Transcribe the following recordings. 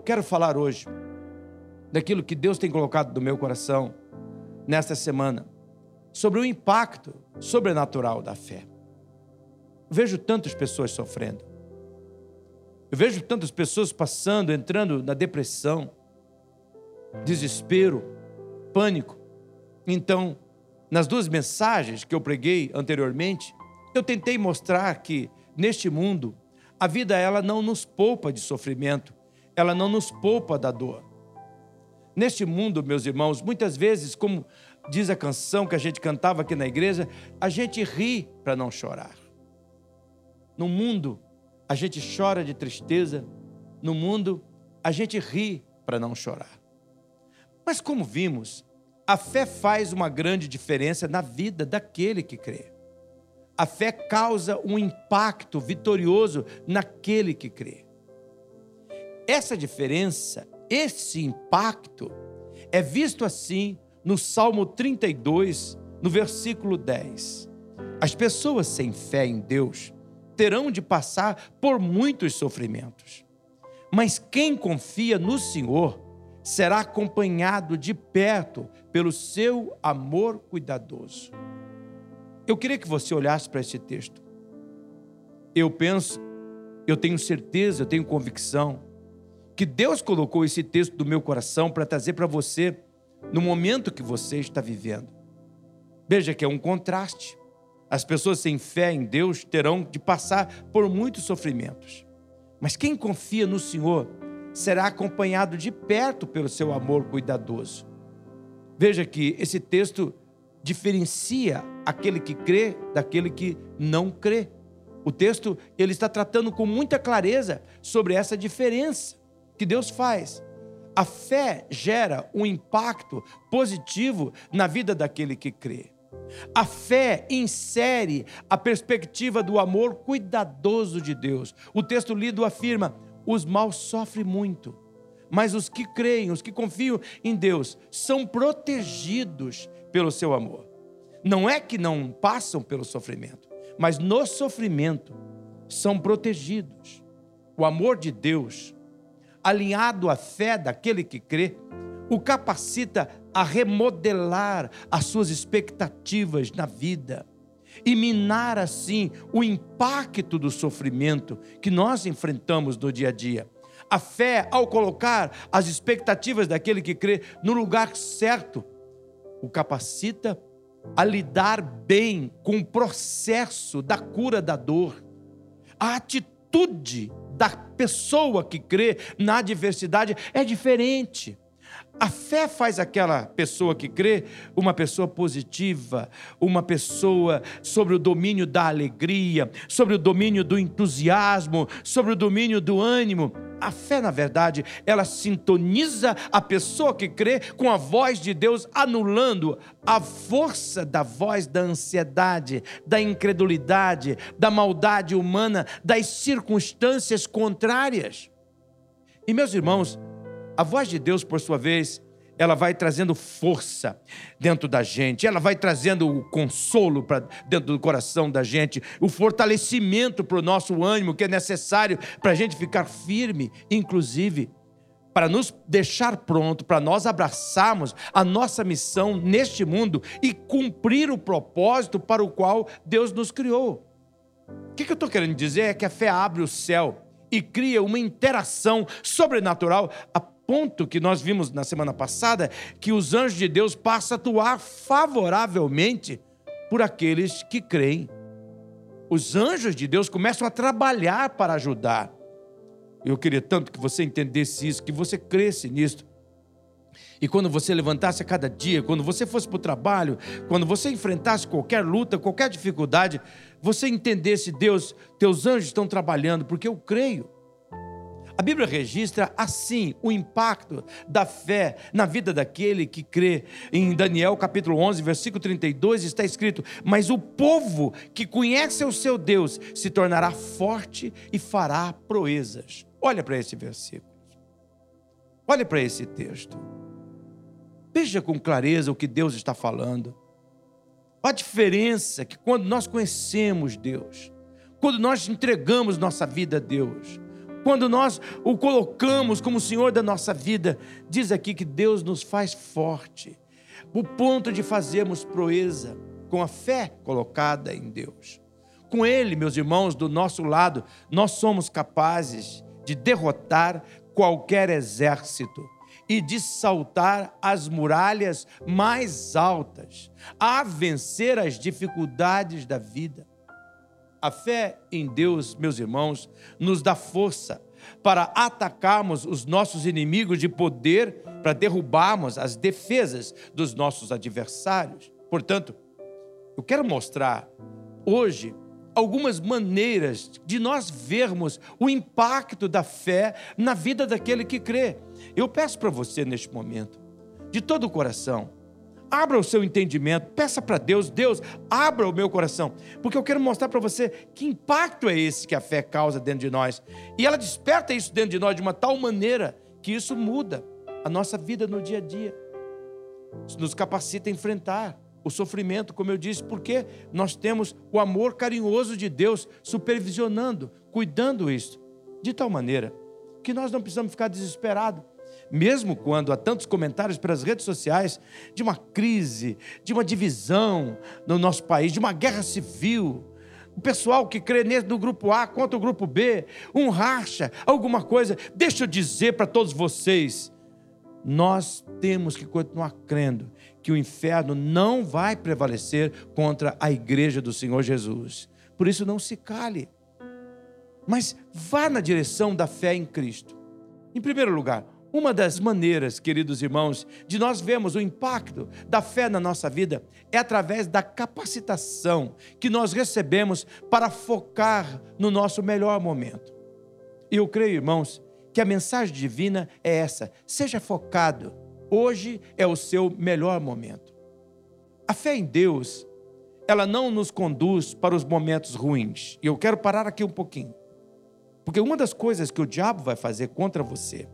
quero falar hoje daquilo que Deus tem colocado no meu coração nesta semana, sobre o impacto sobrenatural da fé. Eu vejo tantas pessoas sofrendo. Eu vejo tantas pessoas passando, entrando na depressão, desespero, pânico. Então, nas duas mensagens que eu preguei anteriormente, eu tentei mostrar que neste mundo a vida ela não nos poupa de sofrimento, ela não nos poupa da dor. Neste mundo, meus irmãos, muitas vezes, como diz a canção que a gente cantava aqui na igreja, a gente ri para não chorar. No mundo, a gente chora de tristeza, no mundo, a gente ri para não chorar. Mas como vimos, a fé faz uma grande diferença na vida daquele que crê. A fé causa um impacto vitorioso naquele que crê. Essa diferença, esse impacto, é visto assim no Salmo 32, no versículo 10. As pessoas sem fé em Deus terão de passar por muitos sofrimentos. Mas quem confia no Senhor será acompanhado de perto pelo seu amor cuidadoso. Eu queria que você olhasse para esse texto. Eu penso, eu tenho certeza, eu tenho convicção que Deus colocou esse texto do meu coração para trazer para você no momento que você está vivendo. Veja que é um contraste. As pessoas sem fé em Deus terão de passar por muitos sofrimentos. Mas quem confia no Senhor será acompanhado de perto pelo seu amor cuidadoso. Veja que esse texto diferencia aquele que crê daquele que não crê. O texto ele está tratando com muita clareza sobre essa diferença que Deus faz. A fé gera um impacto positivo na vida daquele que crê. A fé insere a perspectiva do amor cuidadoso de Deus. O texto lido afirma: os maus sofrem muito, mas os que creem, os que confiam em Deus, são protegidos pelo seu amor. Não é que não passam pelo sofrimento, mas no sofrimento são protegidos. O amor de Deus, alinhado à fé daquele que crê, o capacita a remodelar as suas expectativas na vida e minar assim o impacto do sofrimento que nós enfrentamos no dia a dia. A fé, ao colocar as expectativas daquele que crê no lugar certo, o capacita a lidar bem com o processo da cura da dor. A atitude da pessoa que crê na adversidade é diferente. A fé faz aquela pessoa que crê uma pessoa positiva, uma pessoa sobre o domínio da alegria, sobre o domínio do entusiasmo, sobre o domínio do ânimo. A fé, na verdade, ela sintoniza a pessoa que crê com a voz de Deus, anulando a força da voz da ansiedade, da incredulidade, da maldade humana, das circunstâncias contrárias. E, meus irmãos, a voz de Deus, por sua vez, ela vai trazendo força dentro da gente, ela vai trazendo o consolo para dentro do coração da gente, o fortalecimento para o nosso ânimo que é necessário para a gente ficar firme, inclusive para nos deixar pronto, para nós abraçarmos a nossa missão neste mundo e cumprir o propósito para o qual Deus nos criou. O que eu estou querendo dizer é que a fé abre o céu e cria uma interação sobrenatural a ponto que nós vimos na semana passada que os anjos de Deus passam a atuar favoravelmente por aqueles que creem. Os anjos de Deus começam a trabalhar para ajudar. Eu queria tanto que você entendesse isso, que você cresce nisso. E quando você levantasse a cada dia, quando você fosse para o trabalho, quando você enfrentasse qualquer luta, qualquer dificuldade, você entendesse, Deus, teus anjos estão trabalhando, porque eu creio. A Bíblia registra assim o impacto da fé na vida daquele que crê. Em Daniel capítulo 11, versículo 32 está escrito: "Mas o povo que conhece o seu Deus se tornará forte e fará proezas". Olha para esse versículo. Olha para esse texto. Veja com clareza o que Deus está falando. A diferença que quando nós conhecemos Deus, quando nós entregamos nossa vida a Deus, quando nós o colocamos como Senhor da nossa vida, diz aqui que Deus nos faz forte, o ponto de fazermos proeza com a fé colocada em Deus. Com Ele, meus irmãos, do nosso lado, nós somos capazes de derrotar qualquer exército e de saltar as muralhas mais altas, a vencer as dificuldades da vida. A fé em Deus, meus irmãos, nos dá força para atacarmos os nossos inimigos de poder, para derrubarmos as defesas dos nossos adversários. Portanto, eu quero mostrar hoje algumas maneiras de nós vermos o impacto da fé na vida daquele que crê. Eu peço para você neste momento, de todo o coração, abra o seu entendimento, peça para Deus, Deus, abra o meu coração, porque eu quero mostrar para você que impacto é esse que a fé causa dentro de nós. E ela desperta isso dentro de nós de uma tal maneira que isso muda a nossa vida no dia a dia. Isso nos capacita a enfrentar o sofrimento, como eu disse, porque nós temos o amor carinhoso de Deus supervisionando, cuidando isso, de tal maneira que nós não precisamos ficar desesperados mesmo quando há tantos comentários pelas redes sociais de uma crise, de uma divisão no nosso país, de uma guerra civil, o pessoal que crê no grupo A contra o grupo B, um racha, alguma coisa. Deixa eu dizer para todos vocês, nós temos que continuar crendo que o inferno não vai prevalecer contra a igreja do Senhor Jesus. Por isso não se cale. Mas vá na direção da fé em Cristo. Em primeiro lugar, uma das maneiras, queridos irmãos, de nós vermos o impacto da fé na nossa vida é através da capacitação que nós recebemos para focar no nosso melhor momento. E eu creio, irmãos, que a mensagem divina é essa: seja focado. Hoje é o seu melhor momento. A fé em Deus, ela não nos conduz para os momentos ruins. E eu quero parar aqui um pouquinho. Porque uma das coisas que o diabo vai fazer contra você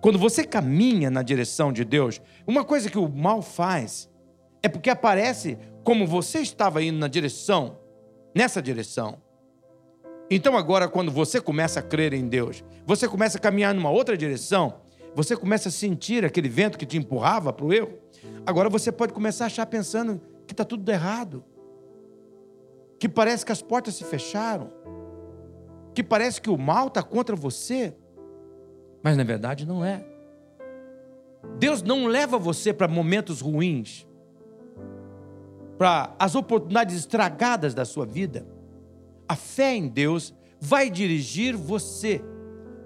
quando você caminha na direção de Deus, uma coisa que o mal faz é porque aparece como você estava indo na direção, nessa direção. Então, agora, quando você começa a crer em Deus, você começa a caminhar numa outra direção, você começa a sentir aquele vento que te empurrava para o erro. Agora você pode começar a achar pensando que está tudo errado, que parece que as portas se fecharam, que parece que o mal está contra você. Mas na verdade não é. Deus não leva você para momentos ruins, para as oportunidades estragadas da sua vida. A fé em Deus vai dirigir você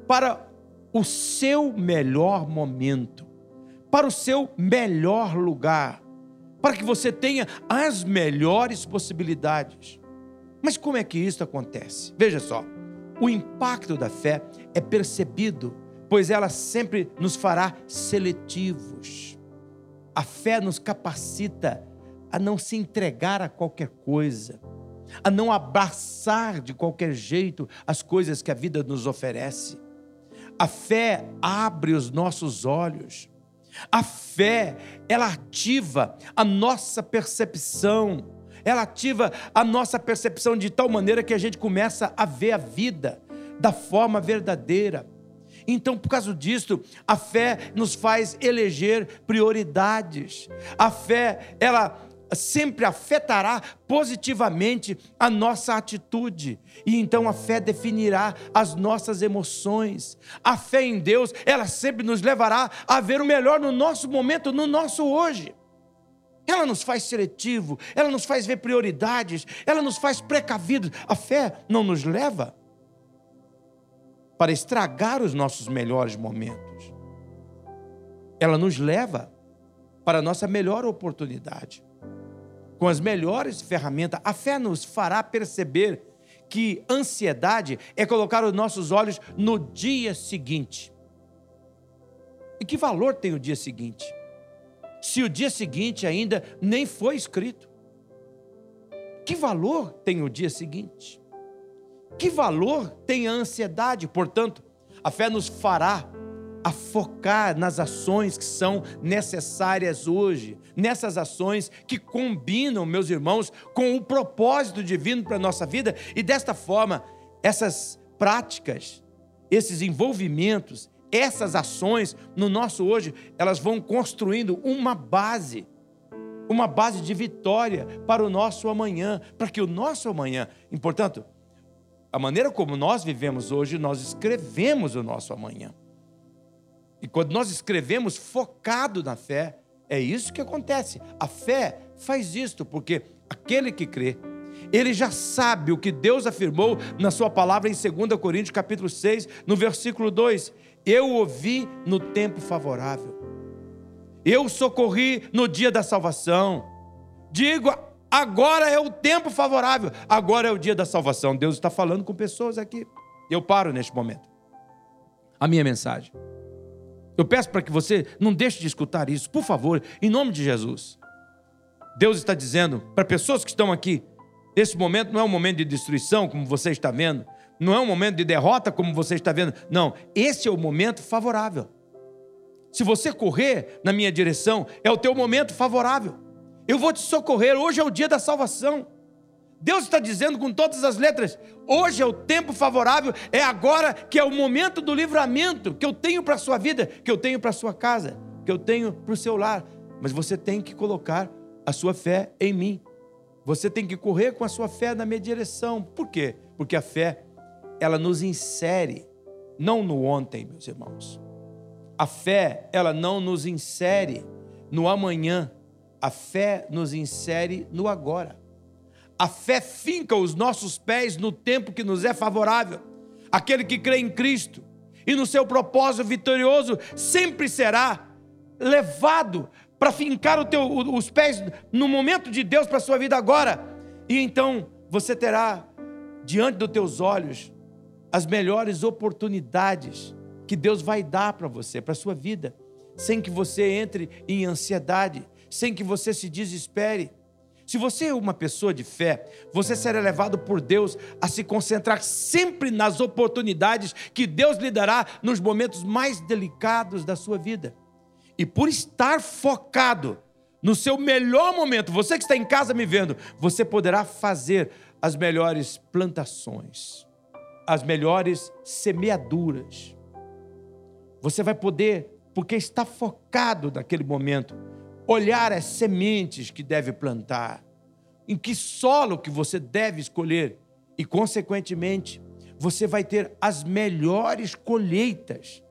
para o seu melhor momento, para o seu melhor lugar, para que você tenha as melhores possibilidades. Mas como é que isso acontece? Veja só, o impacto da fé é percebido pois ela sempre nos fará seletivos. A fé nos capacita a não se entregar a qualquer coisa, a não abraçar de qualquer jeito as coisas que a vida nos oferece. A fé abre os nossos olhos. A fé, ela ativa a nossa percepção. Ela ativa a nossa percepção de tal maneira que a gente começa a ver a vida da forma verdadeira. Então, por causa disso, a fé nos faz eleger prioridades. A fé, ela sempre afetará positivamente a nossa atitude. E então a fé definirá as nossas emoções. A fé em Deus, ela sempre nos levará a ver o melhor no nosso momento, no nosso hoje. Ela nos faz seletivo, ela nos faz ver prioridades, ela nos faz precavidos. A fé não nos leva para estragar os nossos melhores momentos. Ela nos leva para a nossa melhor oportunidade. Com as melhores ferramentas, a fé nos fará perceber que ansiedade é colocar os nossos olhos no dia seguinte. E que valor tem o dia seguinte? Se o dia seguinte ainda nem foi escrito. Que valor tem o dia seguinte? Que valor tem a ansiedade? Portanto, a fé nos fará a focar nas ações que são necessárias hoje, nessas ações que combinam, meus irmãos, com o propósito divino para a nossa vida, e desta forma, essas práticas, esses envolvimentos, essas ações no nosso hoje, elas vão construindo uma base, uma base de vitória para o nosso amanhã, para que o nosso amanhã, e portanto, a maneira como nós vivemos hoje, nós escrevemos o nosso amanhã. E quando nós escrevemos focado na fé, é isso que acontece. A fé faz isto, porque aquele que crê, ele já sabe o que Deus afirmou na sua palavra em 2 Coríntios capítulo 6, no versículo 2. Eu ouvi no tempo favorável. Eu socorri no dia da salvação. Digo, agora é o tempo favorável. Agora é o dia da salvação. Deus está falando com pessoas aqui. Eu paro neste momento. A minha mensagem. Eu peço para que você não deixe de escutar isso, por favor, em nome de Jesus. Deus está dizendo para pessoas que estão aqui: esse momento não é um momento de destruição, como você está vendo, não é um momento de derrota, como você está vendo. Não, esse é o momento favorável. Se você correr na minha direção, é o teu momento favorável. Eu vou te socorrer, hoje é o dia da salvação. Deus está dizendo com todas as letras: hoje é o tempo favorável, é agora que é o momento do livramento que eu tenho para a sua vida, que eu tenho para a sua casa, que eu tenho para o seu lar. Mas você tem que colocar a sua fé em mim. Você tem que correr com a sua fé na minha direção. Por quê? Porque a fé, ela nos insere, não no ontem, meus irmãos. A fé, ela não nos insere no amanhã. A fé nos insere no agora. A fé finca os nossos pés no tempo que nos é favorável. Aquele que crê em Cristo e no seu propósito vitorioso sempre será levado para fincar teu, os pés no momento de Deus para a sua vida agora. E então você terá diante dos teus olhos as melhores oportunidades que Deus vai dar para você, para a sua vida, sem que você entre em ansiedade, sem que você se desespere. Se você é uma pessoa de fé, você será levado por Deus a se concentrar sempre nas oportunidades que Deus lhe dará nos momentos mais delicados da sua vida. E por estar focado no seu melhor momento, você que está em casa me vendo, você poderá fazer as melhores plantações, as melhores semeaduras. Você vai poder, porque está focado naquele momento, olhar as sementes que deve plantar, em que solo que você deve escolher e, consequentemente, você vai ter as melhores colheitas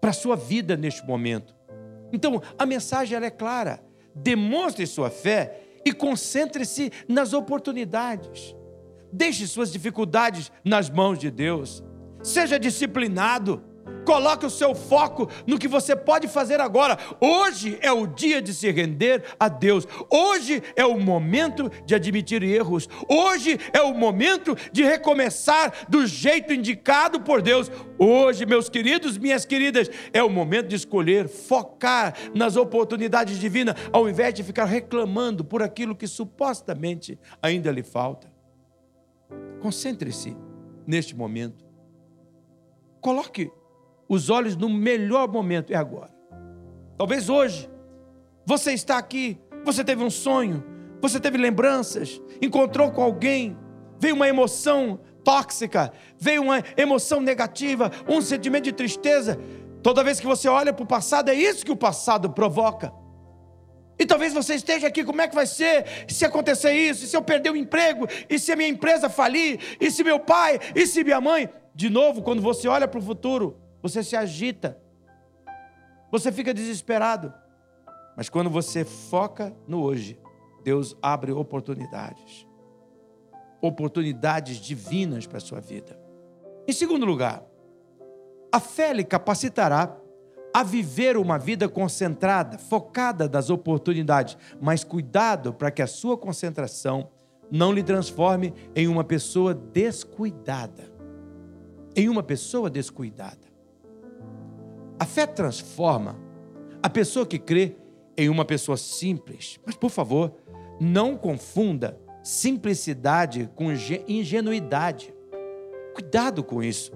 para a sua vida neste momento. Então, a mensagem é clara: demonstre sua fé e concentre-se nas oportunidades. Deixe suas dificuldades nas mãos de Deus. Seja disciplinado Coloque o seu foco no que você pode fazer agora. Hoje é o dia de se render a Deus. Hoje é o momento de admitir erros. Hoje é o momento de recomeçar do jeito indicado por Deus. Hoje, meus queridos, minhas queridas, é o momento de escolher focar nas oportunidades divinas, ao invés de ficar reclamando por aquilo que supostamente ainda lhe falta. Concentre-se neste momento. Coloque os olhos no melhor momento, é agora. Talvez hoje, você está aqui, você teve um sonho, você teve lembranças, encontrou com alguém, veio uma emoção tóxica, veio uma emoção negativa, um sentimento de tristeza. Toda vez que você olha para o passado, é isso que o passado provoca. E talvez você esteja aqui, como é que vai ser se acontecer isso? E se eu perder o emprego? E se a minha empresa falir? E se meu pai? E se minha mãe? De novo, quando você olha para o futuro, você se agita, você fica desesperado. Mas quando você foca no hoje, Deus abre oportunidades oportunidades divinas para a sua vida. Em segundo lugar, a fé lhe capacitará a viver uma vida concentrada, focada nas oportunidades, mas cuidado para que a sua concentração não lhe transforme em uma pessoa descuidada. Em uma pessoa descuidada. A fé transforma a pessoa que crê em uma pessoa simples. Mas, por favor, não confunda simplicidade com ingenuidade. Cuidado com isso.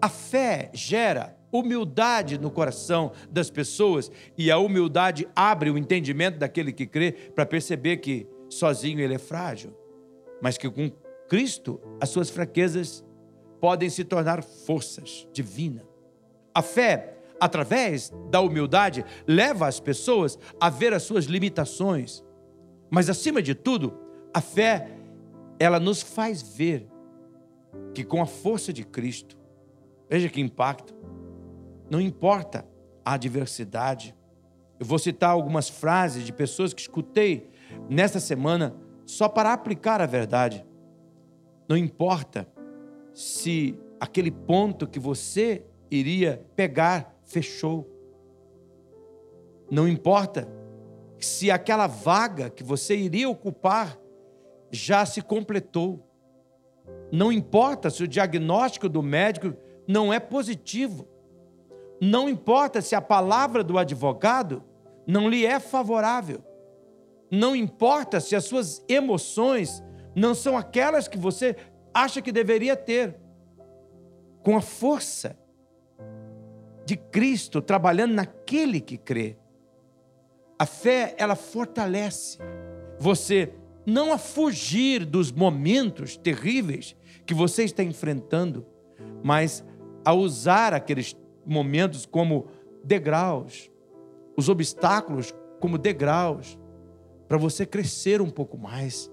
A fé gera humildade no coração das pessoas e a humildade abre o entendimento daquele que crê para perceber que sozinho ele é frágil, mas que com Cristo as suas fraquezas podem se tornar forças divinas. A fé, através da humildade, leva as pessoas a ver as suas limitações. Mas acima de tudo, a fé, ela nos faz ver que com a força de Cristo, veja que impacto, não importa a adversidade. Eu vou citar algumas frases de pessoas que escutei nesta semana só para aplicar a verdade. Não importa se aquele ponto que você iria pegar fechou. Não importa se aquela vaga que você iria ocupar já se completou. Não importa se o diagnóstico do médico não é positivo. Não importa se a palavra do advogado não lhe é favorável. Não importa se as suas emoções não são aquelas que você acha que deveria ter. Com a força de Cristo trabalhando naquele que crê. A fé, ela fortalece você não a fugir dos momentos terríveis que você está enfrentando, mas a usar aqueles momentos como degraus, os obstáculos como degraus, para você crescer um pouco mais,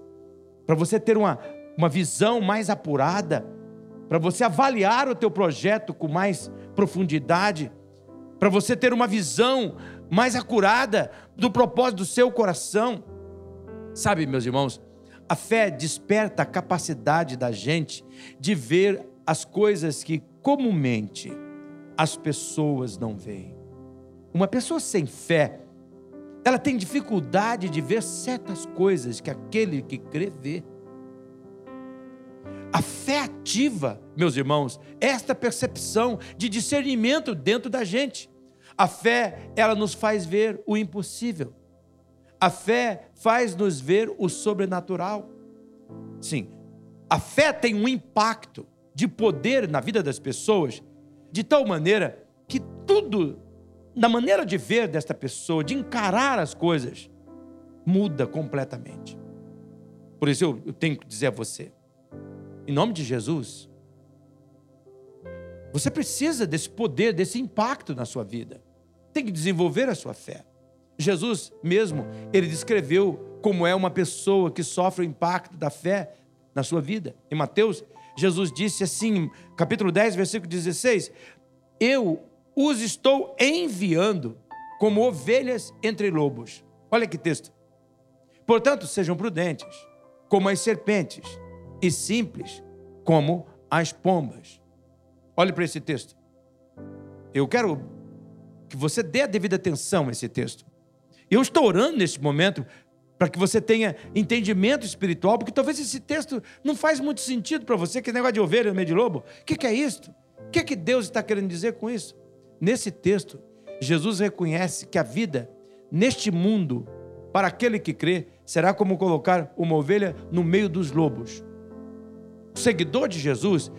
para você ter uma, uma visão mais apurada, para você avaliar o teu projeto com mais profundidade, para você ter uma visão mais acurada do propósito do seu coração. Sabe, meus irmãos, a fé desperta a capacidade da gente de ver as coisas que comumente as pessoas não veem. Uma pessoa sem fé, ela tem dificuldade de ver certas coisas que aquele que crê vê. A fé ativa, meus irmãos, esta percepção de discernimento dentro da gente. A fé, ela nos faz ver o impossível. A fé faz-nos ver o sobrenatural. Sim, a fé tem um impacto de poder na vida das pessoas de tal maneira que tudo, na maneira de ver desta pessoa, de encarar as coisas, muda completamente. Por isso eu tenho que dizer a você, em nome de Jesus, você precisa desse poder, desse impacto na sua vida. Tem que desenvolver a sua fé. Jesus mesmo, ele descreveu como é uma pessoa que sofre o impacto da fé na sua vida. Em Mateus, Jesus disse assim, capítulo 10, versículo 16: Eu os estou enviando como ovelhas entre lobos. Olha que texto. Portanto, sejam prudentes, como as serpentes, e simples, como as pombas. Olhe para esse texto. Eu quero que você dê a devida atenção a esse texto. Eu estou orando neste momento para que você tenha entendimento espiritual, porque talvez esse texto não faz muito sentido para você, que negócio de ovelha no meio de lobo. O que, que é isto? O que, que Deus está querendo dizer com isso? Nesse texto, Jesus reconhece que a vida neste mundo, para aquele que crê, será como colocar uma ovelha no meio dos lobos. O seguidor de Jesus,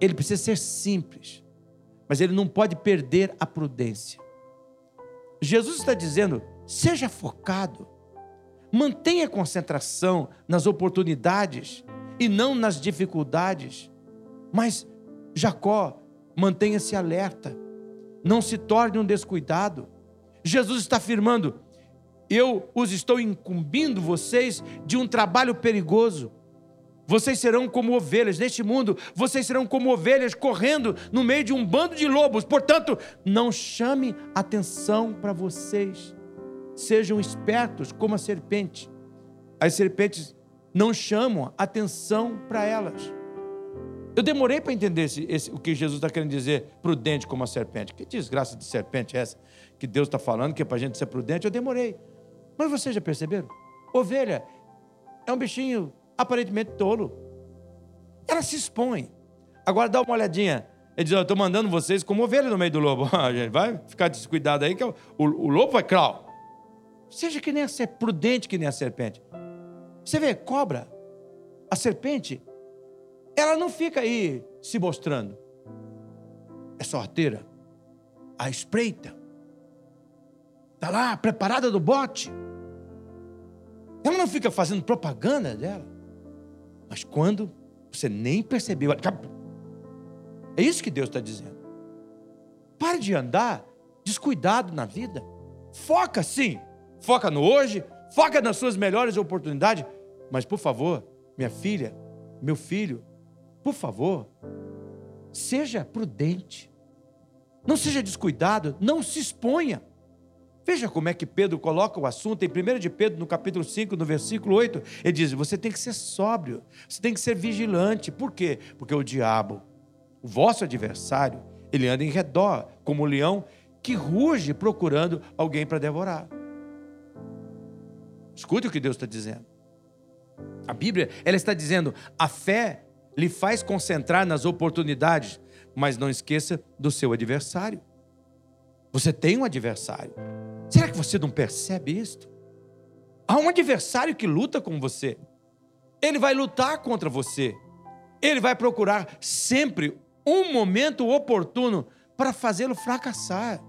ele precisa ser simples, mas ele não pode perder a prudência. Jesus está dizendo: seja focado, mantenha concentração nas oportunidades e não nas dificuldades. Mas Jacó, mantenha-se alerta, não se torne um descuidado. Jesus está afirmando: eu os estou incumbindo vocês de um trabalho perigoso. Vocês serão como ovelhas neste mundo, vocês serão como ovelhas correndo no meio de um bando de lobos. Portanto, não chame atenção para vocês. Sejam espertos como a serpente. As serpentes não chamam atenção para elas. Eu demorei para entender esse, esse, o que Jesus está querendo dizer, prudente como a serpente. Que desgraça de serpente é essa que Deus está falando, que é para a gente ser prudente? Eu demorei. Mas vocês já perceberam? Ovelha é um bichinho aparentemente tolo. Ela se expõe. Agora dá uma olhadinha. Ele diz: Eu estou mandando vocês como ovelha no meio do lobo. Ah, vai ficar descuidado aí, que o, o, o lobo vai clau. Seja que nem a ser prudente que nem a serpente. Você vê, cobra, a serpente, ela não fica aí se mostrando. É sorteira. A espreita. Está lá, preparada do bote. Ela não fica fazendo propaganda dela. Mas quando você nem percebeu, É isso que Deus está dizendo. Pare de andar descuidado na vida. Foca sim. Foca no hoje, foca nas suas melhores oportunidades. Mas, por favor, minha filha, meu filho, por favor, seja prudente. Não seja descuidado, não se exponha. Veja como é que Pedro coloca o assunto em 1 de Pedro, no capítulo 5, no versículo 8. Ele diz: Você tem que ser sóbrio, você tem que ser vigilante. Por quê? Porque o diabo, o vosso adversário, ele anda em redor, como um leão que ruge procurando alguém para devorar. Escute o que Deus está dizendo. A Bíblia, ela está dizendo: a fé lhe faz concentrar nas oportunidades, mas não esqueça do seu adversário. Você tem um adversário. Será que você não percebe isto? Há um adversário que luta com você. Ele vai lutar contra você. Ele vai procurar sempre um momento oportuno para fazê-lo fracassar.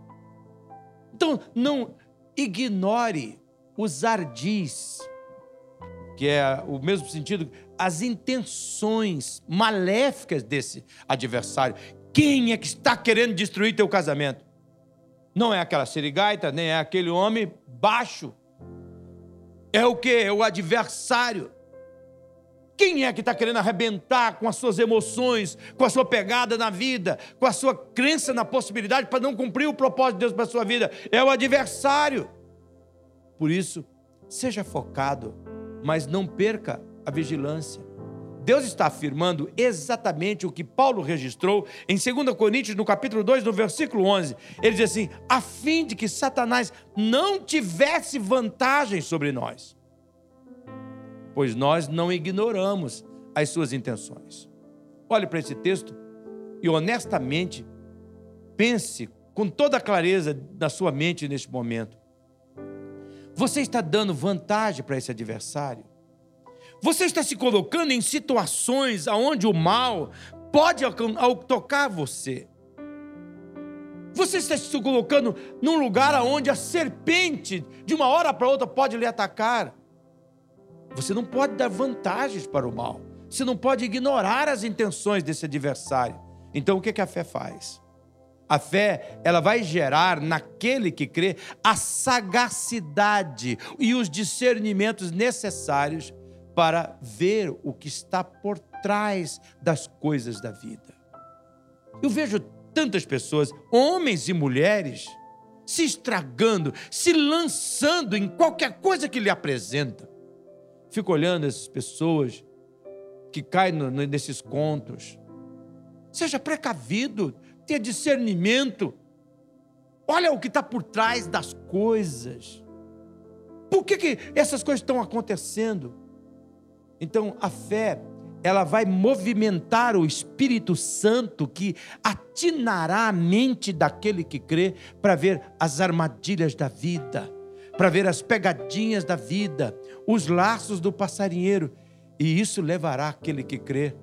Então, não ignore os ardis, que é o mesmo sentido, as intenções maléficas desse adversário. Quem é que está querendo destruir teu casamento? Não é aquela serigaita, nem é aquele homem baixo. É o que? É o adversário. Quem é que está querendo arrebentar com as suas emoções, com a sua pegada na vida, com a sua crença na possibilidade para não cumprir o propósito de Deus para a sua vida? É o adversário. Por isso, seja focado, mas não perca a vigilância. Deus está afirmando exatamente o que Paulo registrou em 2 Coríntios, no capítulo 2, no versículo 11. Ele diz assim: a fim de que Satanás não tivesse vantagem sobre nós pois nós não ignoramos as suas intenções. Olhe para esse texto e honestamente pense com toda a clareza da sua mente neste momento. Você está dando vantagem para esse adversário? Você está se colocando em situações onde o mal pode tocar você? Você está se colocando num lugar onde a serpente, de uma hora para outra, pode lhe atacar? Você não pode dar vantagens para o mal. Você não pode ignorar as intenções desse adversário. Então o que, a fé faz? A fé, ela vai gerar naquele que crê a sagacidade e os discernimentos necessários para ver o que está por trás das coisas da vida. Eu vejo tantas pessoas, homens e mulheres, se estragando, se lançando em qualquer coisa que lhe apresenta. Fico olhando essas pessoas que caem nesses contos. Seja precavido, tenha discernimento. Olha o que está por trás das coisas. Por que, que essas coisas estão acontecendo? Então, a fé, ela vai movimentar o Espírito Santo que atinará a mente daquele que crê para ver as armadilhas da vida, para ver as pegadinhas da vida, os laços do passarinheiro, e isso levará aquele que crê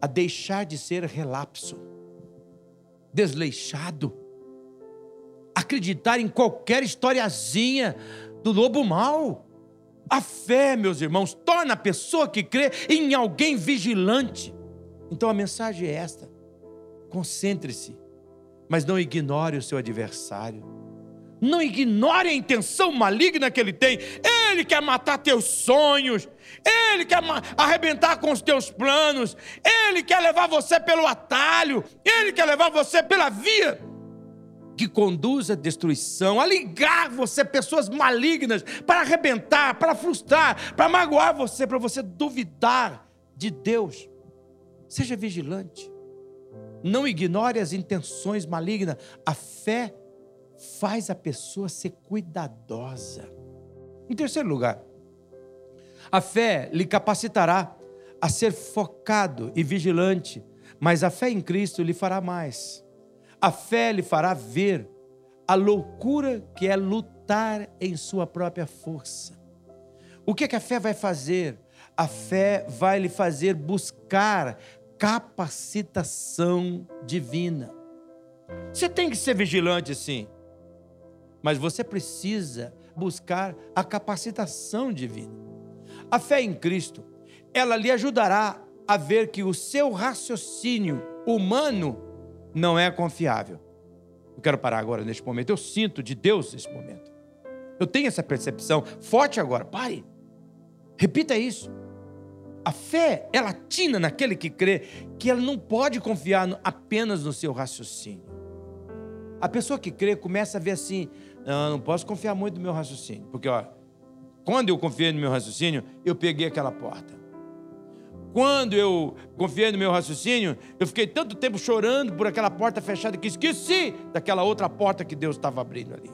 a deixar de ser relapso, desleixado, acreditar em qualquer historiazinha do lobo mau. A fé, meus irmãos, torna a pessoa que crê em alguém vigilante. Então a mensagem é esta: concentre-se, mas não ignore o seu adversário. Não ignore a intenção maligna que ele tem. Ele quer matar teus sonhos. Ele quer arrebentar com os teus planos. Ele quer levar você pelo atalho. Ele quer levar você pela via que conduz à destruição, a ligar você pessoas malignas para arrebentar, para frustrar, para magoar você, para você duvidar de Deus. Seja vigilante. Não ignore as intenções malignas. A fé faz a pessoa ser cuidadosa. Em terceiro lugar, a fé lhe capacitará a ser focado e vigilante, mas a fé em Cristo lhe fará mais. A fé lhe fará ver a loucura que é lutar em sua própria força. O que, é que a fé vai fazer? A fé vai lhe fazer buscar capacitação divina. Você tem que ser vigilante, sim mas você precisa buscar a capacitação divina. A fé em Cristo, ela lhe ajudará a ver que o seu raciocínio humano não é confiável. Eu quero parar agora neste momento. Eu sinto de Deus nesse momento. Eu tenho essa percepção forte agora. Pare. Repita isso. A fé, ela atina naquele que crê que ela não pode confiar apenas no seu raciocínio. A pessoa que crê começa a ver assim: não, não posso confiar muito no meu raciocínio, porque ó, quando eu confiei no meu raciocínio, eu peguei aquela porta. Quando eu confiei no meu raciocínio, eu fiquei tanto tempo chorando por aquela porta fechada que esqueci daquela outra porta que Deus estava abrindo ali.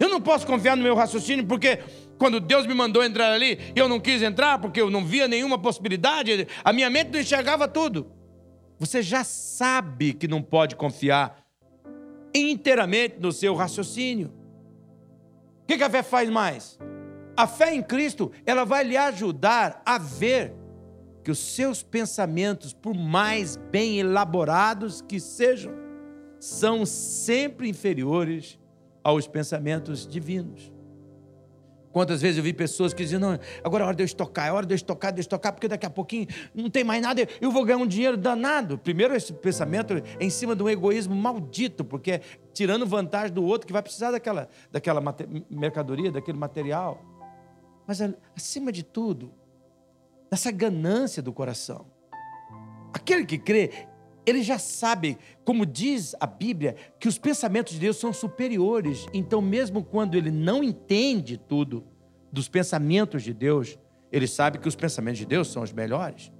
Eu não posso confiar no meu raciocínio porque quando Deus me mandou entrar ali, eu não quis entrar porque eu não via nenhuma possibilidade, a minha mente não enxergava tudo. Você já sabe que não pode confiar inteiramente no seu raciocínio. O que a fé faz mais? A fé em Cristo, ela vai lhe ajudar a ver que os seus pensamentos, por mais bem elaborados que sejam, são sempre inferiores aos pensamentos divinos. Quantas vezes eu vi pessoas que diziam, não, agora é hora de eu estocar, é hora de eu estocar, de eu estocar, porque daqui a pouquinho não tem mais nada, eu vou ganhar um dinheiro danado. Primeiro, esse pensamento é em cima de um egoísmo maldito, porque é tirando vantagem do outro que vai precisar daquela, daquela mercadoria, daquele material. Mas, acima de tudo, dessa ganância do coração. Aquele que crê, ele já sabe, como diz a Bíblia, que os pensamentos de Deus são superiores. Então, mesmo quando ele não entende tudo dos pensamentos de Deus, ele sabe que os pensamentos de Deus são os melhores.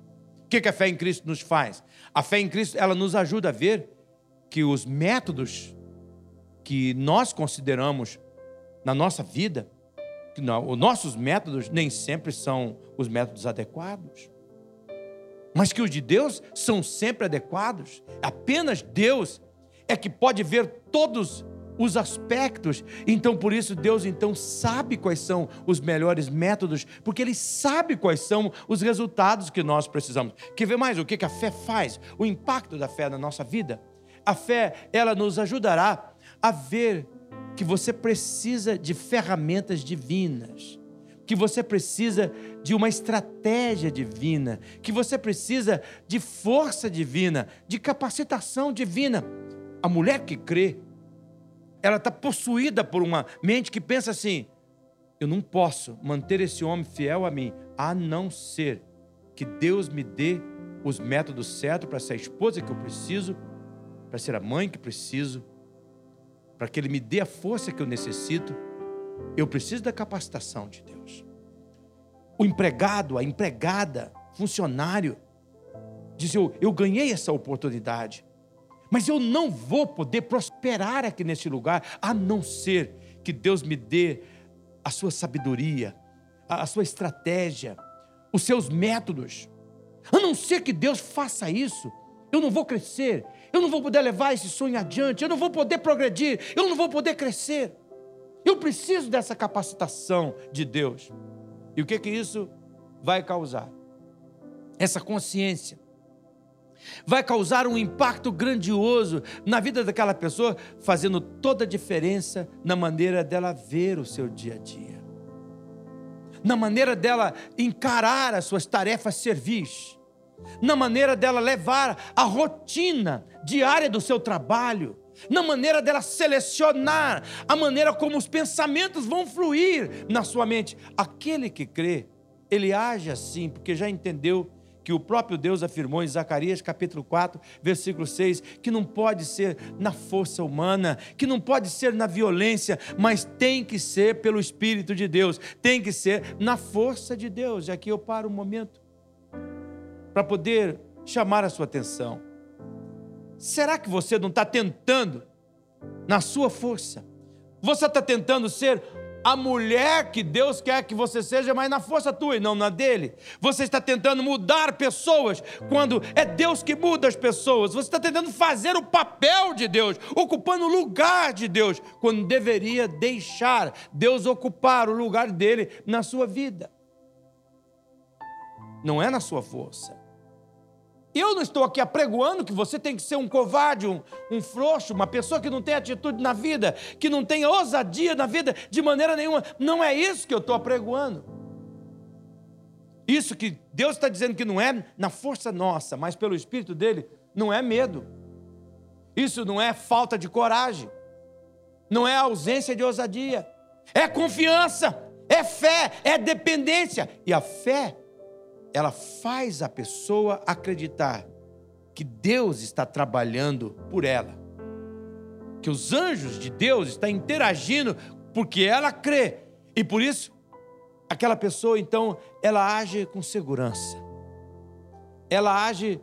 O que a fé em Cristo nos faz? A fé em Cristo, ela nos ajuda a ver que os métodos que nós consideramos na nossa vida, não, os nossos métodos nem sempre são os métodos adequados mas que os de Deus são sempre adequados. Apenas Deus é que pode ver todos os aspectos. Então, por isso, Deus então sabe quais são os melhores métodos, porque Ele sabe quais são os resultados que nós precisamos. Quer ver mais o que a fé faz? O impacto da fé na nossa vida? A fé, ela nos ajudará a ver que você precisa de ferramentas divinas que você precisa de uma estratégia divina, que você precisa de força divina, de capacitação divina. A mulher que crê, ela está possuída por uma mente que pensa assim: eu não posso manter esse homem fiel a mim, a não ser que Deus me dê os métodos certos para ser a esposa que eu preciso, para ser a mãe que preciso, para que Ele me dê a força que eu necessito eu preciso da capacitação de Deus. O empregado, a empregada, funcionário, diz: eu, eu ganhei essa oportunidade, mas eu não vou poder prosperar aqui nesse lugar, a não ser que Deus me dê a sua sabedoria, a, a sua estratégia, os seus métodos. A não ser que Deus faça isso, eu não vou crescer, eu não vou poder levar esse sonho adiante, eu não vou poder progredir, eu não vou poder crescer. Eu preciso dessa capacitação de Deus. E o que que isso vai causar? Essa consciência vai causar um impacto grandioso na vida daquela pessoa, fazendo toda a diferença na maneira dela ver o seu dia a dia, na maneira dela encarar as suas tarefas servis, na maneira dela levar a rotina diária do seu trabalho, na maneira dela selecionar, a maneira como os pensamentos vão fluir na sua mente. Aquele que crê, ele age assim, porque já entendeu que o próprio Deus afirmou em Zacarias capítulo 4, versículo 6, que não pode ser na força humana, que não pode ser na violência, mas tem que ser pelo Espírito de Deus, tem que ser na força de Deus. E aqui eu paro um momento para poder chamar a sua atenção. Será que você não está tentando, na sua força, você está tentando ser a mulher que Deus quer que você seja, mas na força tua e não na dele. Você está tentando mudar pessoas quando é Deus que muda as pessoas. Você está tentando fazer o papel de Deus, ocupando o lugar de Deus, quando deveria deixar Deus ocupar o lugar dele na sua vida. Não é na sua força. Eu não estou aqui apregoando que você tem que ser um covarde, um, um frouxo, uma pessoa que não tem atitude na vida, que não tem ousadia na vida de maneira nenhuma. Não é isso que eu estou apregoando. Isso que Deus está dizendo que não é na força nossa, mas pelo Espírito dele, não é medo. Isso não é falta de coragem. Não é ausência de ousadia. É confiança, é fé, é dependência. E a fé, ela faz a pessoa acreditar que Deus está trabalhando por ela. Que os anjos de Deus estão interagindo porque ela crê. E por isso, aquela pessoa, então, ela age com segurança. Ela age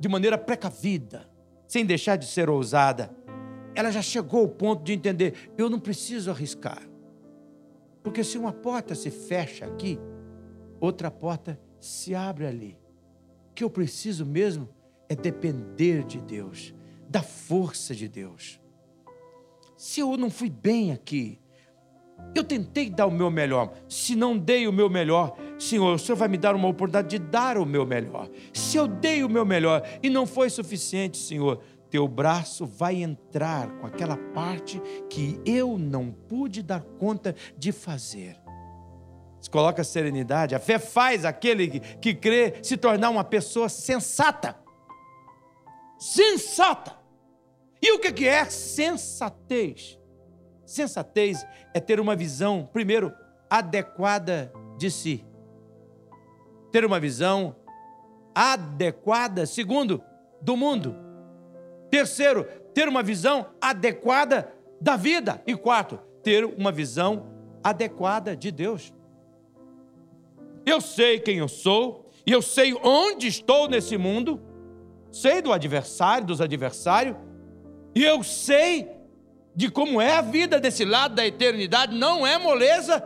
de maneira precavida, sem deixar de ser ousada. Ela já chegou ao ponto de entender: eu não preciso arriscar. Porque se uma porta se fecha aqui, outra porta se abre ali. O que eu preciso mesmo é depender de Deus, da força de Deus. Se eu não fui bem aqui, eu tentei dar o meu melhor. Se não dei o meu melhor, Senhor, o Senhor vai me dar uma oportunidade de dar o meu melhor. Se eu dei o meu melhor e não foi suficiente, Senhor, teu braço vai entrar com aquela parte que eu não pude dar conta de fazer. Coloca serenidade, a fé faz aquele que, que crê se tornar uma pessoa sensata. Sensata. E o que é sensatez? Sensatez é ter uma visão, primeiro, adequada de si. Ter uma visão adequada, segundo, do mundo. Terceiro, ter uma visão adequada da vida. E quarto, ter uma visão adequada de Deus. Eu sei quem eu sou, e eu sei onde estou nesse mundo, sei do adversário, dos adversários, e eu sei de como é a vida desse lado da eternidade, não é moleza,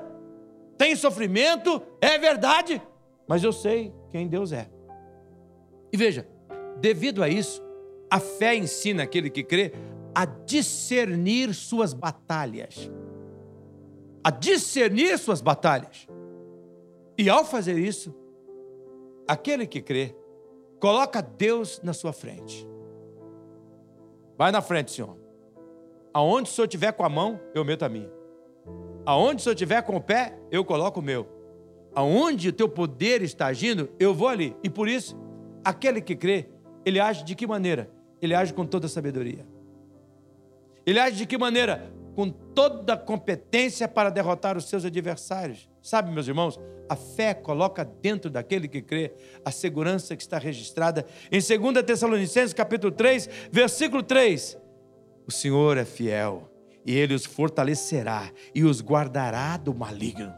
tem sofrimento, é verdade, mas eu sei quem Deus é. E veja, devido a isso, a fé ensina aquele que crê a discernir suas batalhas. A discernir suas batalhas. E ao fazer isso, aquele que crê coloca Deus na sua frente. Vai na frente, Senhor. Aonde o Senhor tiver com a mão, eu meto a minha. Aonde o Senhor tiver com o pé, eu coloco o meu. Aonde o teu poder está agindo, eu vou ali. E por isso, aquele que crê, ele age de que maneira? Ele age com toda sabedoria. Ele age de que maneira? Com toda a competência para derrotar os seus adversários. Sabe, meus irmãos, a fé coloca dentro daquele que crê a segurança que está registrada em 2 Tessalonicenses capítulo 3, versículo 3 o Senhor é fiel e ele os fortalecerá e os guardará do maligno.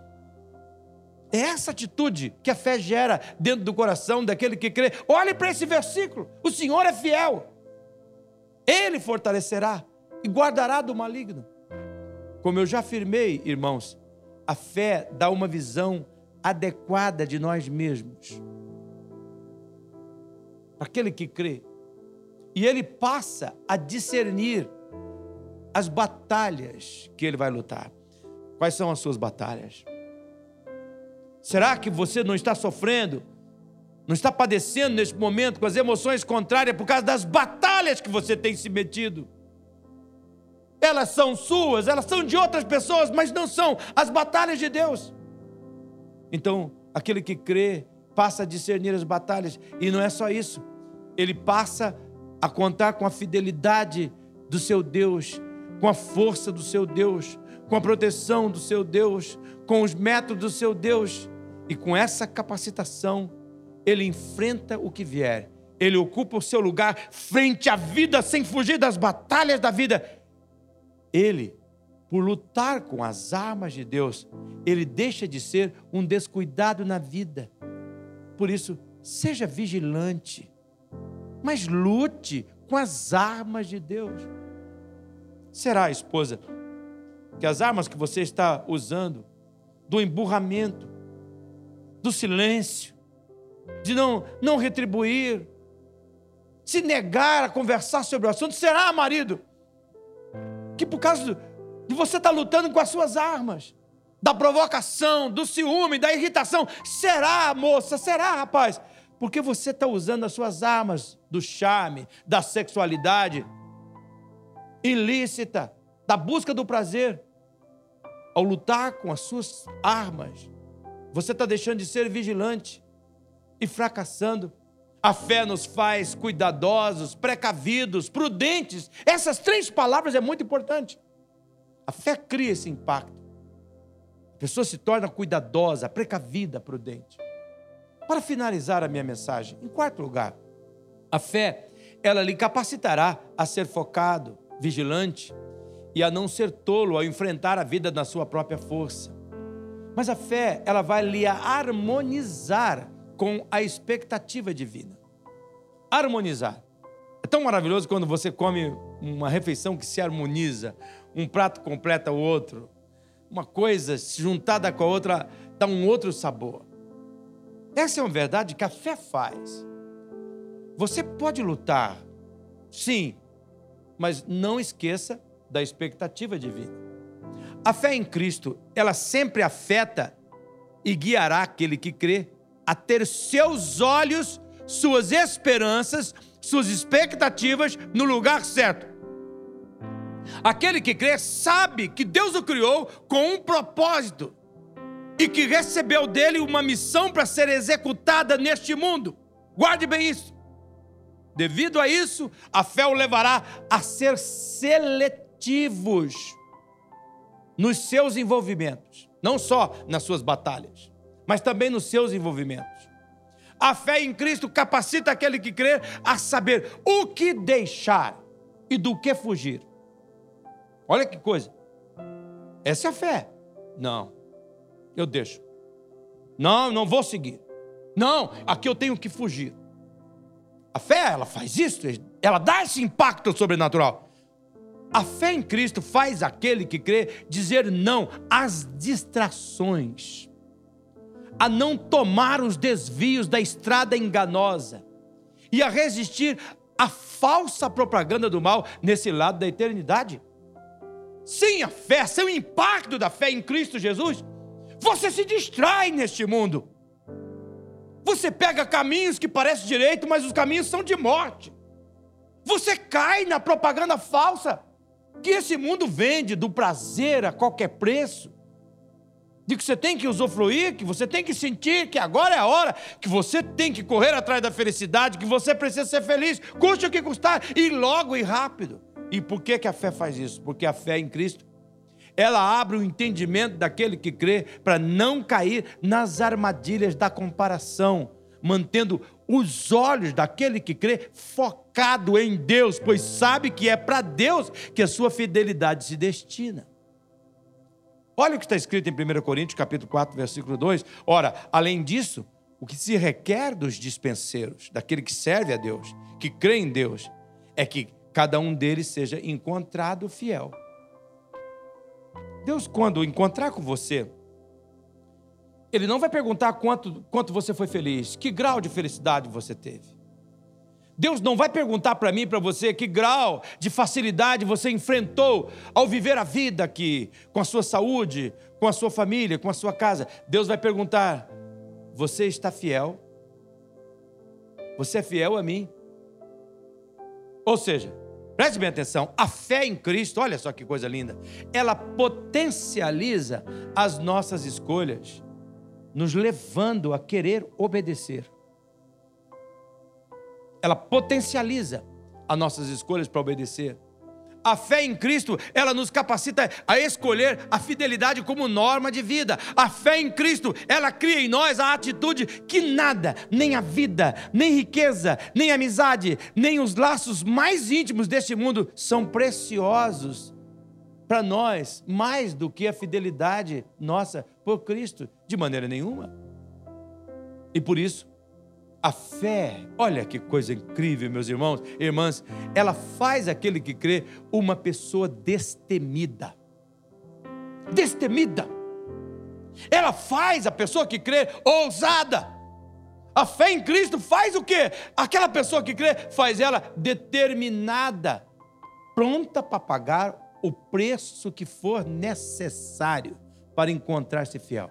É essa atitude que a fé gera dentro do coração daquele que crê. Olhe para esse versículo: o Senhor é fiel, ele fortalecerá e guardará do maligno. Como eu já afirmei, irmãos, a fé dá uma visão adequada de nós mesmos. Aquele que crê. E ele passa a discernir as batalhas que ele vai lutar. Quais são as suas batalhas? Será que você não está sofrendo, não está padecendo neste momento com as emoções contrárias por causa das batalhas que você tem se metido? Elas são suas, elas são de outras pessoas, mas não são as batalhas de Deus. Então, aquele que crê passa a discernir as batalhas, e não é só isso, ele passa a contar com a fidelidade do seu Deus com a força do seu Deus, com a proteção do seu Deus, com os métodos do seu Deus. E com essa capacitação, ele enfrenta o que vier. Ele ocupa o seu lugar frente à vida, sem fugir das batalhas da vida. Ele, por lutar com as armas de Deus, ele deixa de ser um descuidado na vida. Por isso, seja vigilante, mas lute com as armas de Deus. Será, esposa, que as armas que você está usando, do emburramento, do silêncio, de não, não retribuir, se negar a conversar sobre o assunto, será, marido, que por causa de você estar tá lutando com as suas armas, da provocação, do ciúme, da irritação, será, moça, será, rapaz, porque você está usando as suas armas do charme, da sexualidade, ilícita, da busca do prazer, ao lutar com as suas armas, você está deixando de ser vigilante e fracassando. A fé nos faz cuidadosos, precavidos, prudentes. Essas três palavras é muito importante. A fé cria esse impacto. A pessoa se torna cuidadosa, precavida, prudente. Para finalizar a minha mensagem, em quarto lugar, a fé, ela lhe capacitará a ser focado, vigilante e a não ser tolo ao enfrentar a vida na sua própria força. Mas a fé, ela vai lhe harmonizar com a expectativa divina. Harmonizar. É tão maravilhoso quando você come uma refeição que se harmoniza, um prato completa o outro, uma coisa juntada com a outra dá um outro sabor. Essa é uma verdade que a fé faz. Você pode lutar, sim, mas não esqueça da expectativa divina. A fé em Cristo, ela sempre afeta e guiará aquele que crê a ter seus olhos, suas esperanças, suas expectativas no lugar certo. Aquele que crê sabe que Deus o criou com um propósito e que recebeu dele uma missão para ser executada neste mundo. Guarde bem isso. Devido a isso, a fé o levará a ser seletivos nos seus envolvimentos, não só nas suas batalhas mas também nos seus envolvimentos. A fé em Cristo capacita aquele que crê a saber o que deixar e do que fugir. Olha que coisa. Essa é a fé. Não, eu deixo. Não, não vou seguir. Não, aqui eu tenho que fugir. A fé, ela faz isso, ela dá esse impacto sobrenatural. A fé em Cristo faz aquele que crê dizer não às distrações a não tomar os desvios da estrada enganosa e a resistir à falsa propaganda do mal nesse lado da eternidade. Sem a fé, sem o impacto da fé em Cristo Jesus, você se distrai neste mundo. Você pega caminhos que parecem direito, mas os caminhos são de morte. Você cai na propaganda falsa que esse mundo vende do prazer a qualquer preço de que você tem que usufruir, que você tem que sentir que agora é a hora, que você tem que correr atrás da felicidade, que você precisa ser feliz, custe o que custar, e logo e rápido. E por que, que a fé faz isso? Porque a fé em Cristo, ela abre o entendimento daquele que crê para não cair nas armadilhas da comparação, mantendo os olhos daquele que crê focado em Deus, pois sabe que é para Deus que a sua fidelidade se destina. Olha o que está escrito em 1 Coríntios, capítulo 4, versículo 2. Ora, além disso, o que se requer dos dispenseiros, daquele que serve a Deus, que crê em Deus, é que cada um deles seja encontrado fiel. Deus, quando encontrar com você, Ele não vai perguntar quanto, quanto você foi feliz, que grau de felicidade você teve. Deus não vai perguntar para mim, para você, que grau de facilidade você enfrentou ao viver a vida aqui, com a sua saúde, com a sua família, com a sua casa. Deus vai perguntar: você está fiel? Você é fiel a mim? Ou seja, preste bem atenção: a fé em Cristo, olha só que coisa linda, ela potencializa as nossas escolhas, nos levando a querer obedecer ela potencializa as nossas escolhas para obedecer. A fé em Cristo, ela nos capacita a escolher a fidelidade como norma de vida. A fé em Cristo, ela cria em nós a atitude que nada, nem a vida, nem riqueza, nem amizade, nem os laços mais íntimos deste mundo são preciosos para nós, mais do que a fidelidade nossa por Cristo, de maneira nenhuma. E por isso, a fé, olha que coisa incrível, meus irmãos e irmãs, ela faz aquele que crê uma pessoa destemida. Destemida. Ela faz a pessoa que crê ousada. A fé em Cristo faz o quê? Aquela pessoa que crê faz ela determinada, pronta para pagar o preço que for necessário para encontrar-se fiel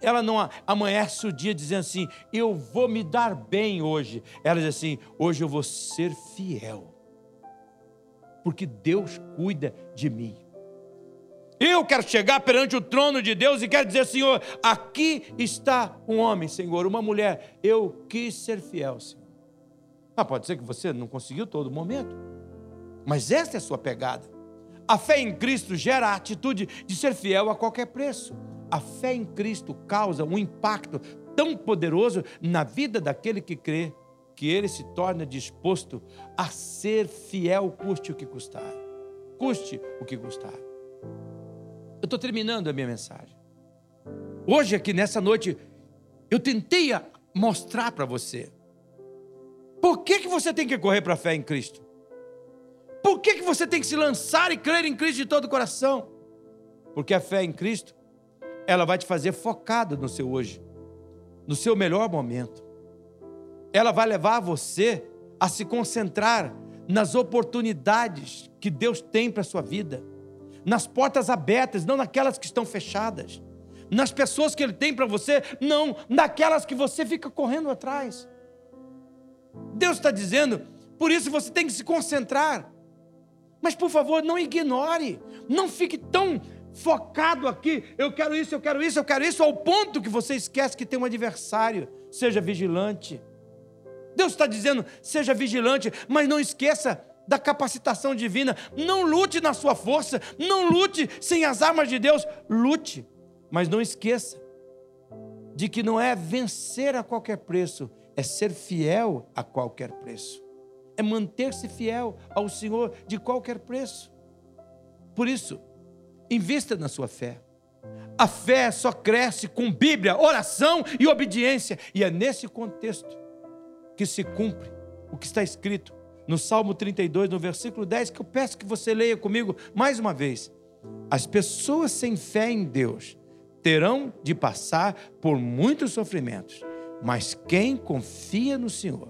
ela não amanhece o dia dizendo assim: eu vou me dar bem hoje. Ela diz assim: hoje eu vou ser fiel, porque Deus cuida de mim. Eu quero chegar perante o trono de Deus e quero dizer, Senhor, aqui está um homem, Senhor, uma mulher. Eu quis ser fiel, Senhor. Ah, pode ser que você não conseguiu todo momento. Mas esta é a sua pegada. A fé em Cristo gera a atitude de ser fiel a qualquer preço. A fé em Cristo causa um impacto tão poderoso na vida daquele que crê que ele se torna disposto a ser fiel, custe o que custar. Custe o que custar. Eu estou terminando a minha mensagem. Hoje, aqui nessa noite, eu tentei mostrar para você por que, que você tem que correr para a fé em Cristo. Por que, que você tem que se lançar e crer em Cristo de todo o coração? Porque a fé em Cristo, ela vai te fazer focado no seu hoje, no seu melhor momento. Ela vai levar você a se concentrar nas oportunidades que Deus tem para a sua vida, nas portas abertas, não naquelas que estão fechadas, nas pessoas que Ele tem para você, não naquelas que você fica correndo atrás. Deus está dizendo, por isso você tem que se concentrar. Mas por favor, não ignore, não fique tão focado aqui, eu quero isso, eu quero isso, eu quero isso, ao ponto que você esquece que tem um adversário. Seja vigilante. Deus está dizendo, seja vigilante, mas não esqueça da capacitação divina. Não lute na sua força, não lute sem as armas de Deus, lute, mas não esqueça de que não é vencer a qualquer preço, é ser fiel a qualquer preço, é manter-se fiel ao Senhor de qualquer preço. Por isso, invista na sua fé. A fé só cresce com Bíblia, oração e obediência, e é nesse contexto que se cumpre o que está escrito no Salmo 32, no versículo 10, que eu peço que você leia comigo mais uma vez. As pessoas sem fé em Deus terão de passar por muitos sofrimentos, mas quem confia no Senhor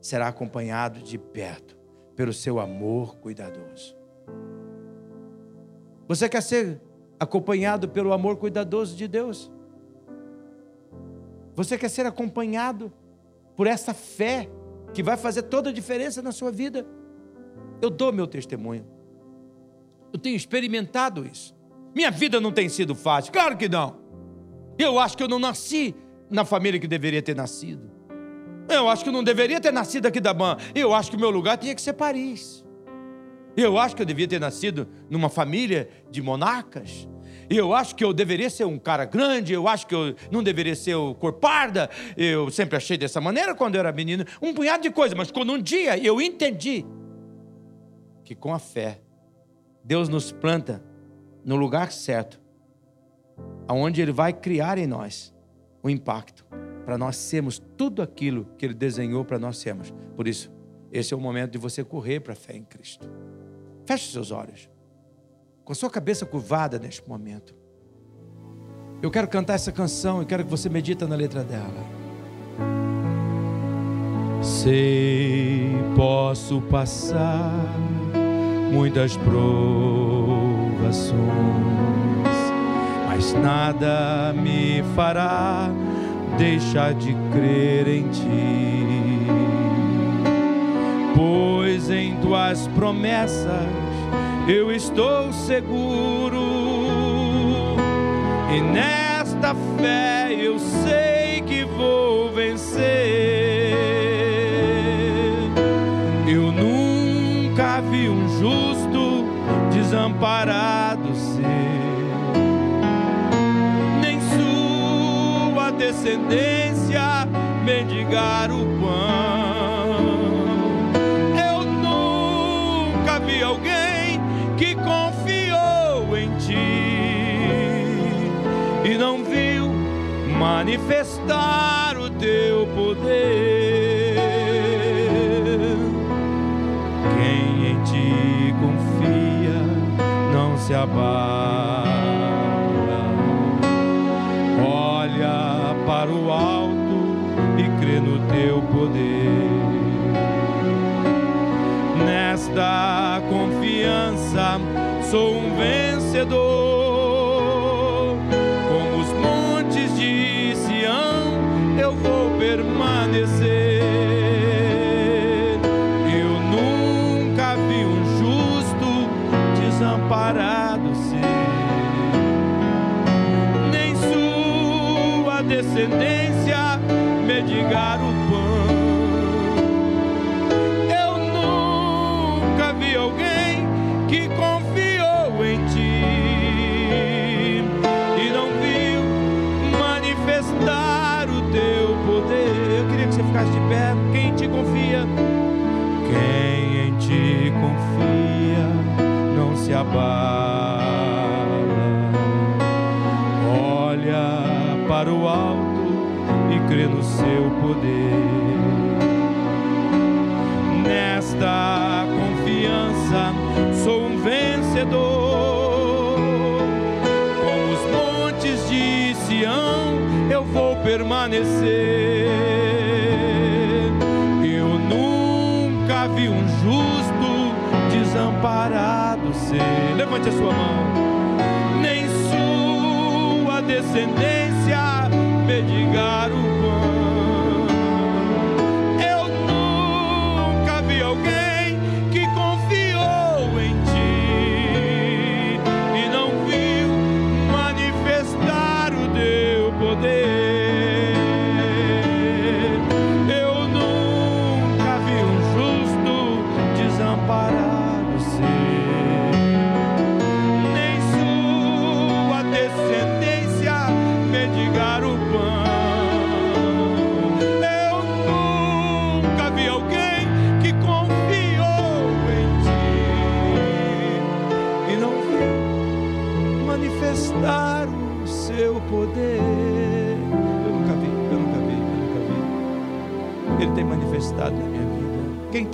será acompanhado de perto pelo seu amor cuidadoso. Você quer ser acompanhado pelo amor cuidadoso de Deus? Você quer ser acompanhado por essa fé que vai fazer toda a diferença na sua vida? Eu dou meu testemunho. Eu tenho experimentado isso. Minha vida não tem sido fácil, claro que não. Eu acho que eu não nasci na família que deveria ter nascido. Eu acho que eu não deveria ter nascido aqui da Ban. Eu acho que o meu lugar tinha que ser Paris. Eu acho que eu devia ter nascido numa família de monarcas. Eu acho que eu deveria ser um cara grande, eu acho que eu não deveria ser o cor parda. Eu sempre achei dessa maneira quando eu era menino. Um punhado de coisas, mas quando um dia eu entendi que com a fé, Deus nos planta no lugar certo, aonde Ele vai criar em nós o impacto para nós sermos tudo aquilo que Ele desenhou para nós sermos. Por isso, esse é o momento de você correr para a fé em Cristo. Feche seus olhos, com a sua cabeça curvada neste momento. Eu quero cantar essa canção e quero que você medita na letra dela. Sei, posso passar muitas provações mas nada me fará deixar de crer em ti. Pois em tuas promessas eu estou seguro, e nesta fé eu sei que vou vencer. Eu nunca vi um justo desamparado ser descendência mendigar o pão. Manifestar o teu poder. Quem em ti confia não se abate para o alto e crê no teu poder. Nesta confiança sou um vencedor. Abala. Olha para o alto e crê no seu poder. Nesta confiança sou um vencedor. Com os montes de Sião eu vou permanecer. Eu ser. Levante a sua mão. Nem sua descendência mendigar o pão.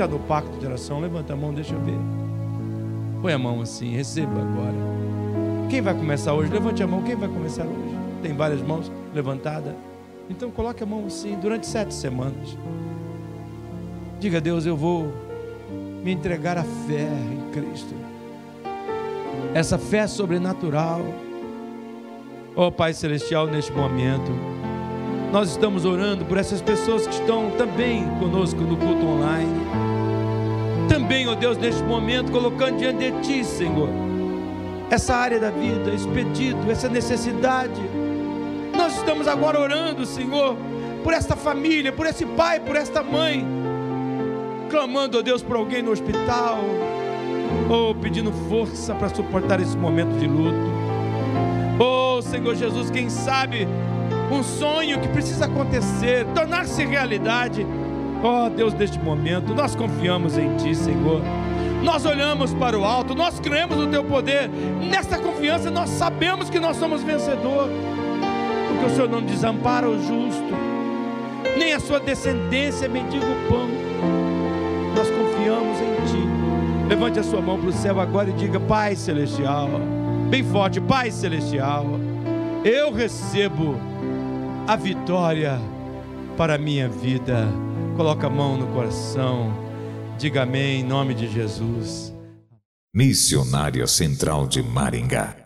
Está no pacto de oração, levanta a mão, deixa eu ver. Põe a mão assim, receba agora. Quem vai começar hoje? Levante a mão. Quem vai começar hoje? Tem várias mãos levantadas. Então coloque a mão assim durante sete semanas. Diga a Deus, eu vou me entregar à fé em Cristo. Essa fé sobrenatural. Oh, Pai Celestial, neste momento, nós estamos orando por essas pessoas que estão também conosco no culto online. Também, ó Deus, neste momento, colocando diante de Ti, Senhor, essa área da vida, esse pedido, essa necessidade. Nós estamos agora orando, Senhor, por esta família, por esse pai, por esta mãe, clamando a Deus por alguém no hospital, ou pedindo força para suportar esse momento de luto. Oh, Senhor Jesus, quem sabe um sonho que precisa acontecer, tornar-se realidade. Oh, Deus, neste momento, nós confiamos em Ti, Senhor. Nós olhamos para o alto, nós cremos no Teu poder. Nessa confiança, nós sabemos que nós somos vencedor, porque o Senhor não desampara o justo, nem a sua descendência mendiga o pão. Nós confiamos em Ti. Levante a sua mão para o céu agora e diga: Pai Celestial, bem forte, Pai Celestial, eu recebo a vitória para a minha vida. Coloca a mão no coração, diga amém em nome de Jesus. Missionária Central de Maringá